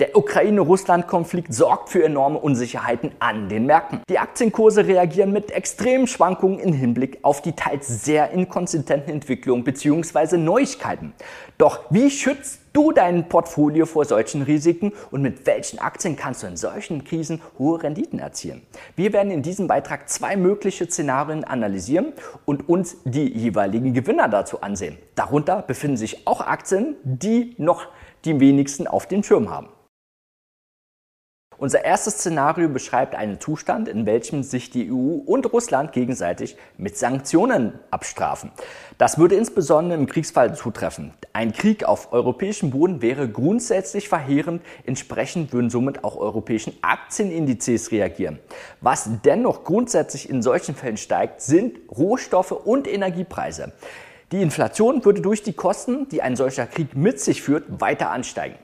Der Ukraine-Russland-Konflikt sorgt für enorme Unsicherheiten an den Märkten. Die Aktienkurse reagieren mit extremen Schwankungen im Hinblick auf die teils sehr inkonsistenten Entwicklungen bzw. Neuigkeiten. Doch wie schützt du dein Portfolio vor solchen Risiken und mit welchen Aktien kannst du in solchen Krisen hohe Renditen erzielen? Wir werden in diesem Beitrag zwei mögliche Szenarien analysieren und uns die jeweiligen Gewinner dazu ansehen. Darunter befinden sich auch Aktien, die noch die wenigsten auf dem Schirm haben. Unser erstes Szenario beschreibt einen Zustand, in welchem sich die EU und Russland gegenseitig mit Sanktionen abstrafen. Das würde insbesondere im Kriegsfall zutreffen. Ein Krieg auf europäischem Boden wäre grundsätzlich verheerend, entsprechend würden somit auch europäischen Aktienindizes reagieren. Was dennoch grundsätzlich in solchen Fällen steigt, sind Rohstoffe und Energiepreise. Die Inflation würde durch die Kosten, die ein solcher Krieg mit sich führt, weiter ansteigen.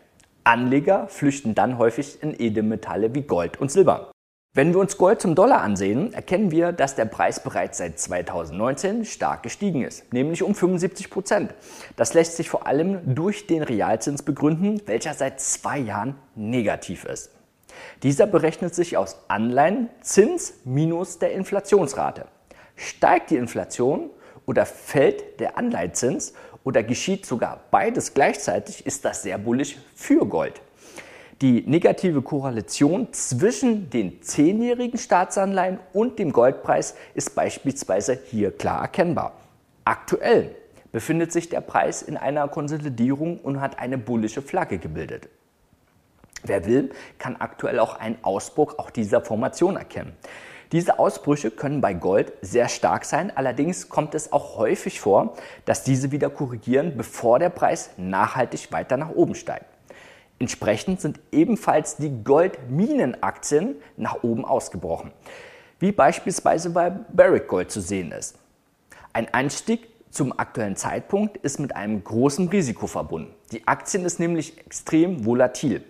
Anleger flüchten dann häufig in Edelmetalle wie Gold und Silber. Wenn wir uns Gold zum Dollar ansehen, erkennen wir, dass der Preis bereits seit 2019 stark gestiegen ist, nämlich um 75 Prozent. Das lässt sich vor allem durch den Realzins begründen, welcher seit zwei Jahren negativ ist. Dieser berechnet sich aus Anleihenzins minus der Inflationsrate. Steigt die Inflation oder fällt der Anleihzins oder geschieht sogar beides gleichzeitig, ist das sehr bullig für Gold. Die negative Korrelation zwischen den zehnjährigen Staatsanleihen und dem Goldpreis ist beispielsweise hier klar erkennbar. Aktuell befindet sich der Preis in einer Konsolidierung und hat eine bullische Flagge gebildet. Wer will, kann aktuell auch einen Ausbruch auch dieser Formation erkennen. Diese Ausbrüche können bei Gold sehr stark sein, allerdings kommt es auch häufig vor, dass diese wieder korrigieren, bevor der Preis nachhaltig weiter nach oben steigt. Entsprechend sind ebenfalls die Goldminenaktien nach oben ausgebrochen, wie beispielsweise bei Barrick Gold zu sehen ist. Ein Einstieg zum aktuellen Zeitpunkt ist mit einem großen Risiko verbunden. Die Aktien ist nämlich extrem volatil.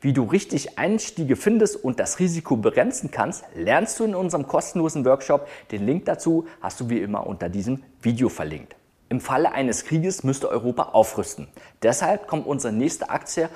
Wie du richtig Einstiege findest und das Risiko begrenzen kannst, lernst du in unserem kostenlosen Workshop. Den Link dazu hast du wie immer unter diesem Video verlinkt. Im Falle eines Krieges müsste Europa aufrüsten. Deshalb kommt unsere nächste Aktie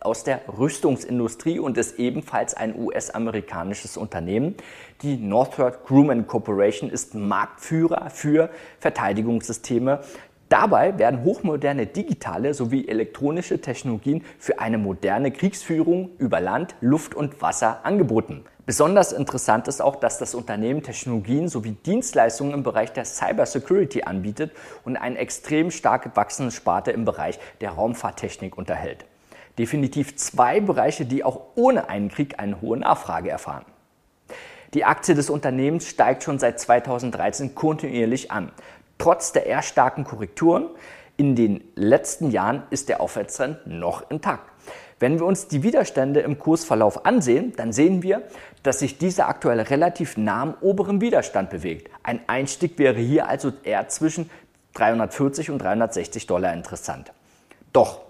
aus der Rüstungsindustrie und ist ebenfalls ein US-amerikanisches Unternehmen. Die Northrop Grumman Corporation ist Marktführer für Verteidigungssysteme Dabei werden hochmoderne digitale sowie elektronische Technologien für eine moderne Kriegsführung über Land, Luft und Wasser angeboten. Besonders interessant ist auch, dass das Unternehmen Technologien sowie Dienstleistungen im Bereich der Cybersecurity anbietet und eine extrem stark wachsende Sparte im Bereich der Raumfahrttechnik unterhält. Definitiv zwei Bereiche, die auch ohne einen Krieg eine hohe Nachfrage erfahren. Die Aktie des Unternehmens steigt schon seit 2013 kontinuierlich an. Trotz der eher starken Korrekturen in den letzten Jahren ist der Aufwärtstrend noch intakt. Wenn wir uns die Widerstände im Kursverlauf ansehen, dann sehen wir, dass sich dieser aktuell relativ nah am oberen Widerstand bewegt. Ein Einstieg wäre hier also eher zwischen 340 und 360 Dollar interessant. Doch,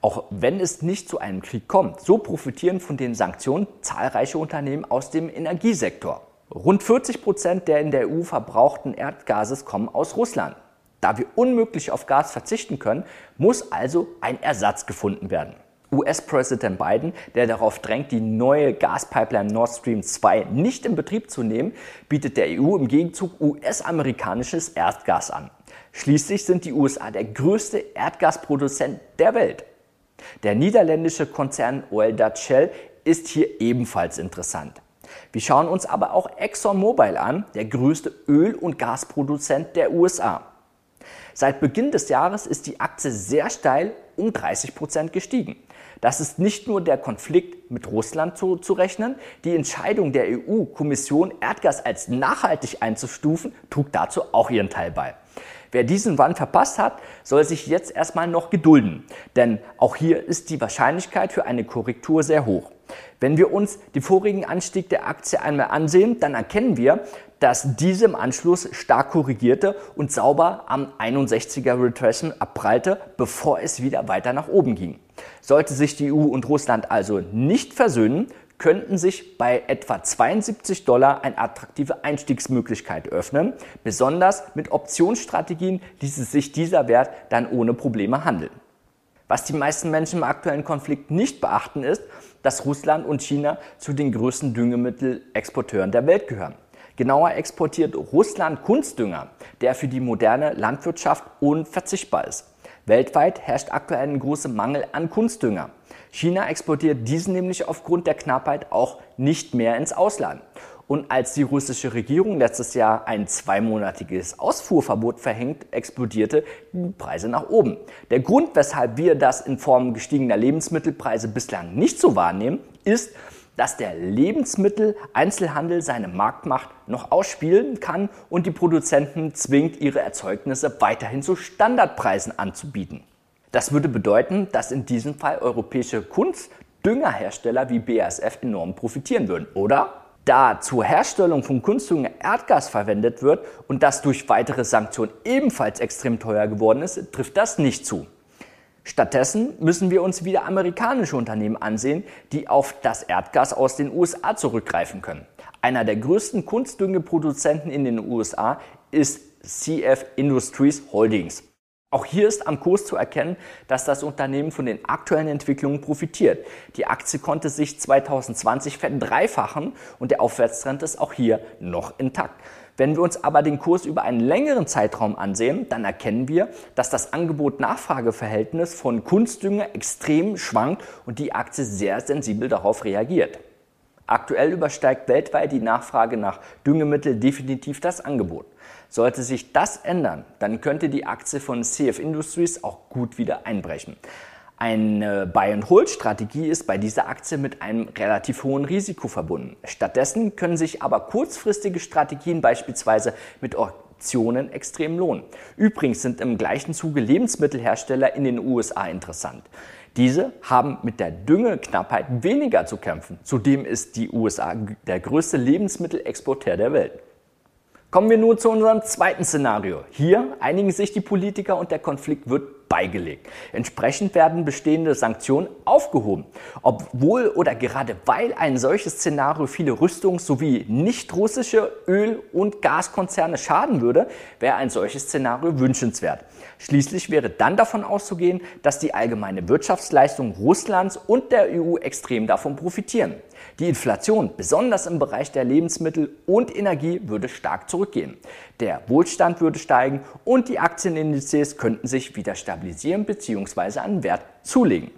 auch wenn es nicht zu einem Krieg kommt, so profitieren von den Sanktionen zahlreiche Unternehmen aus dem Energiesektor. Rund 40 Prozent der in der EU verbrauchten Erdgases kommen aus Russland. Da wir unmöglich auf Gas verzichten können, muss also ein Ersatz gefunden werden. US-Präsident Biden, der darauf drängt, die neue Gaspipeline Nord Stream 2 nicht in Betrieb zu nehmen, bietet der EU im Gegenzug US-amerikanisches Erdgas an. Schließlich sind die USA der größte Erdgasproduzent der Welt. Der niederländische Konzern Oil Dutch Shell ist hier ebenfalls interessant. Wir schauen uns aber auch ExxonMobil an, der größte Öl- und Gasproduzent der USA. Seit Beginn des Jahres ist die Aktie sehr steil um 30 Prozent gestiegen. Das ist nicht nur der Konflikt mit Russland zu, rechnen. Die Entscheidung der EU-Kommission, Erdgas als nachhaltig einzustufen, trug dazu auch ihren Teil bei. Wer diesen Wand verpasst hat, soll sich jetzt erstmal noch gedulden, denn auch hier ist die Wahrscheinlichkeit für eine Korrektur sehr hoch. Wenn wir uns den vorigen Anstieg der Aktie einmal ansehen, dann erkennen wir, dass diese im Anschluss stark korrigierte und sauber am 61er Retracement abprallte, bevor es wieder weiter nach oben ging. Sollte sich die EU und Russland also nicht versöhnen, könnten sich bei etwa 72 Dollar eine attraktive Einstiegsmöglichkeit öffnen, besonders mit Optionsstrategien ließe sich dieser Wert dann ohne Probleme handeln. Was die meisten Menschen im aktuellen Konflikt nicht beachten, ist, dass Russland und China zu den größten Düngemittelexporteuren der Welt gehören. Genauer exportiert Russland Kunstdünger, der für die moderne Landwirtschaft unverzichtbar ist. Weltweit herrscht aktuell ein großer Mangel an Kunstdünger. China exportiert diesen nämlich aufgrund der Knappheit auch nicht mehr ins Ausland. Und als die russische Regierung letztes Jahr ein zweimonatiges Ausfuhrverbot verhängt, explodierte die Preise nach oben. Der Grund, weshalb wir das in Form gestiegener Lebensmittelpreise bislang nicht so wahrnehmen, ist, dass der Lebensmitteleinzelhandel seine Marktmacht noch ausspielen kann und die Produzenten zwingt, ihre Erzeugnisse weiterhin zu Standardpreisen anzubieten. Das würde bedeuten, dass in diesem Fall europäische Kunstdüngerhersteller wie BASF enorm profitieren würden, oder? Da zur Herstellung von Kunstdünger Erdgas verwendet wird und das durch weitere Sanktionen ebenfalls extrem teuer geworden ist, trifft das nicht zu. Stattdessen müssen wir uns wieder amerikanische Unternehmen ansehen, die auf das Erdgas aus den USA zurückgreifen können. Einer der größten Kunstdüngeproduzenten in den USA ist CF Industries Holdings. Auch hier ist am Kurs zu erkennen, dass das Unternehmen von den aktuellen Entwicklungen profitiert. Die Aktie konnte sich 2020 verdreifachen und der Aufwärtstrend ist auch hier noch intakt. Wenn wir uns aber den Kurs über einen längeren Zeitraum ansehen, dann erkennen wir, dass das Angebot-Nachfrage-Verhältnis von Kunstdünger extrem schwankt und die Aktie sehr sensibel darauf reagiert. Aktuell übersteigt weltweit die Nachfrage nach Düngemittel definitiv das Angebot. Sollte sich das ändern, dann könnte die Aktie von CF Industries auch gut wieder einbrechen. Eine Buy-and-Hold-Strategie ist bei dieser Aktie mit einem relativ hohen Risiko verbunden. Stattdessen können sich aber kurzfristige Strategien beispielsweise mit Optionen extrem lohnen. Übrigens sind im gleichen Zuge Lebensmittelhersteller in den USA interessant. Diese haben mit der Düngeknappheit weniger zu kämpfen. Zudem ist die USA der größte Lebensmittelexporteur der Welt. Kommen wir nun zu unserem zweiten Szenario. Hier einigen sich die Politiker und der Konflikt wird beigelegt. Entsprechend werden bestehende Sanktionen aufgehoben. Obwohl oder gerade weil ein solches Szenario viele Rüstungs- sowie nicht russische Öl- und Gaskonzerne schaden würde, wäre ein solches Szenario wünschenswert. Schließlich wäre dann davon auszugehen, dass die allgemeine Wirtschaftsleistung Russlands und der EU extrem davon profitieren. Die Inflation, besonders im Bereich der Lebensmittel und Energie, würde stark zurückgehen. Der Wohlstand würde steigen und die Aktienindizes könnten sich wieder stabilisieren bzw. an Wert zulegen.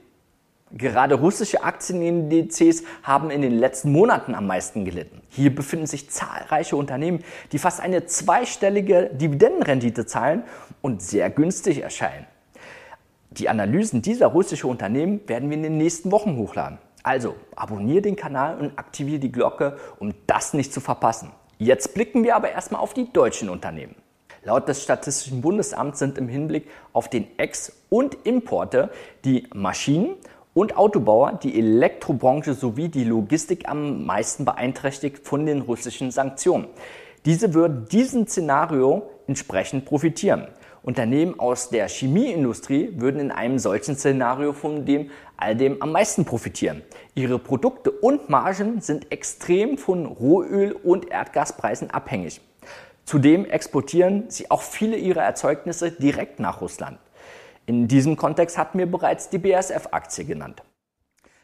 Gerade russische Aktienindizes haben in den letzten Monaten am meisten gelitten. Hier befinden sich zahlreiche Unternehmen, die fast eine zweistellige Dividendenrendite zahlen und sehr günstig erscheinen. Die Analysen dieser russischen Unternehmen werden wir in den nächsten Wochen hochladen. Also abonniere den Kanal und aktiviere die Glocke, um das nicht zu verpassen. Jetzt blicken wir aber erstmal auf die deutschen Unternehmen. Laut des Statistischen Bundesamts sind im Hinblick auf den Ex- und Importe die Maschinen- und Autobauer, die Elektrobranche sowie die Logistik am meisten beeinträchtigt von den russischen Sanktionen. Diese würden diesem Szenario entsprechend profitieren. Unternehmen aus der Chemieindustrie würden in einem solchen Szenario von dem all dem am meisten profitieren. Ihre Produkte und Margen sind extrem von Rohöl- und Erdgaspreisen abhängig. Zudem exportieren sie auch viele ihrer Erzeugnisse direkt nach Russland. In diesem Kontext hatten wir bereits die BASF-Aktie genannt.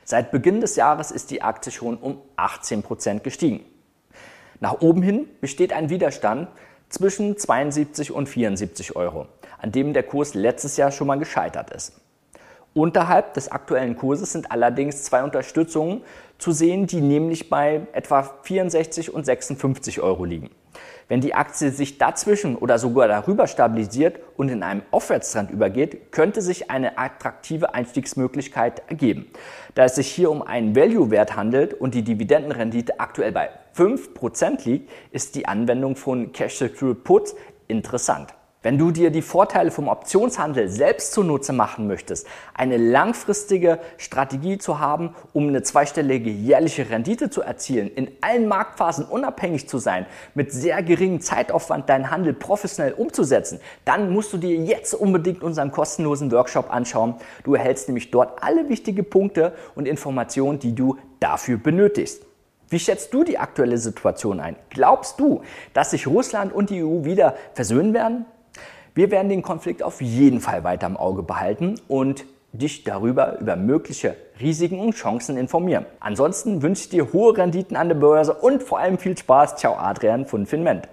Seit Beginn des Jahres ist die Aktie schon um 18 Prozent gestiegen. Nach oben hin besteht ein Widerstand zwischen 72 und 74 Euro, an dem der Kurs letztes Jahr schon mal gescheitert ist. Unterhalb des aktuellen Kurses sind allerdings zwei Unterstützungen zu sehen, die nämlich bei etwa 64 und 56 Euro liegen. Wenn die Aktie sich dazwischen oder sogar darüber stabilisiert und in einem Aufwärtstrend übergeht, könnte sich eine attraktive Einstiegsmöglichkeit ergeben. Da es sich hier um einen Value-Wert handelt und die Dividendenrendite aktuell bei 5% liegt, ist die Anwendung von Cash Secured Puts interessant. Wenn du dir die Vorteile vom Optionshandel selbst zunutze machen möchtest, eine langfristige Strategie zu haben, um eine zweistellige jährliche Rendite zu erzielen, in allen Marktphasen unabhängig zu sein, mit sehr geringem Zeitaufwand deinen Handel professionell umzusetzen, dann musst du dir jetzt unbedingt unseren kostenlosen Workshop anschauen. Du erhältst nämlich dort alle wichtigen Punkte und Informationen, die du dafür benötigst. Wie schätzt du die aktuelle Situation ein? Glaubst du, dass sich Russland und die EU wieder versöhnen werden? Wir werden den Konflikt auf jeden Fall weiter im Auge behalten und dich darüber über mögliche Risiken und Chancen informieren. Ansonsten wünsche ich dir hohe Renditen an der Börse und vor allem viel Spaß. Ciao Adrian von Finment.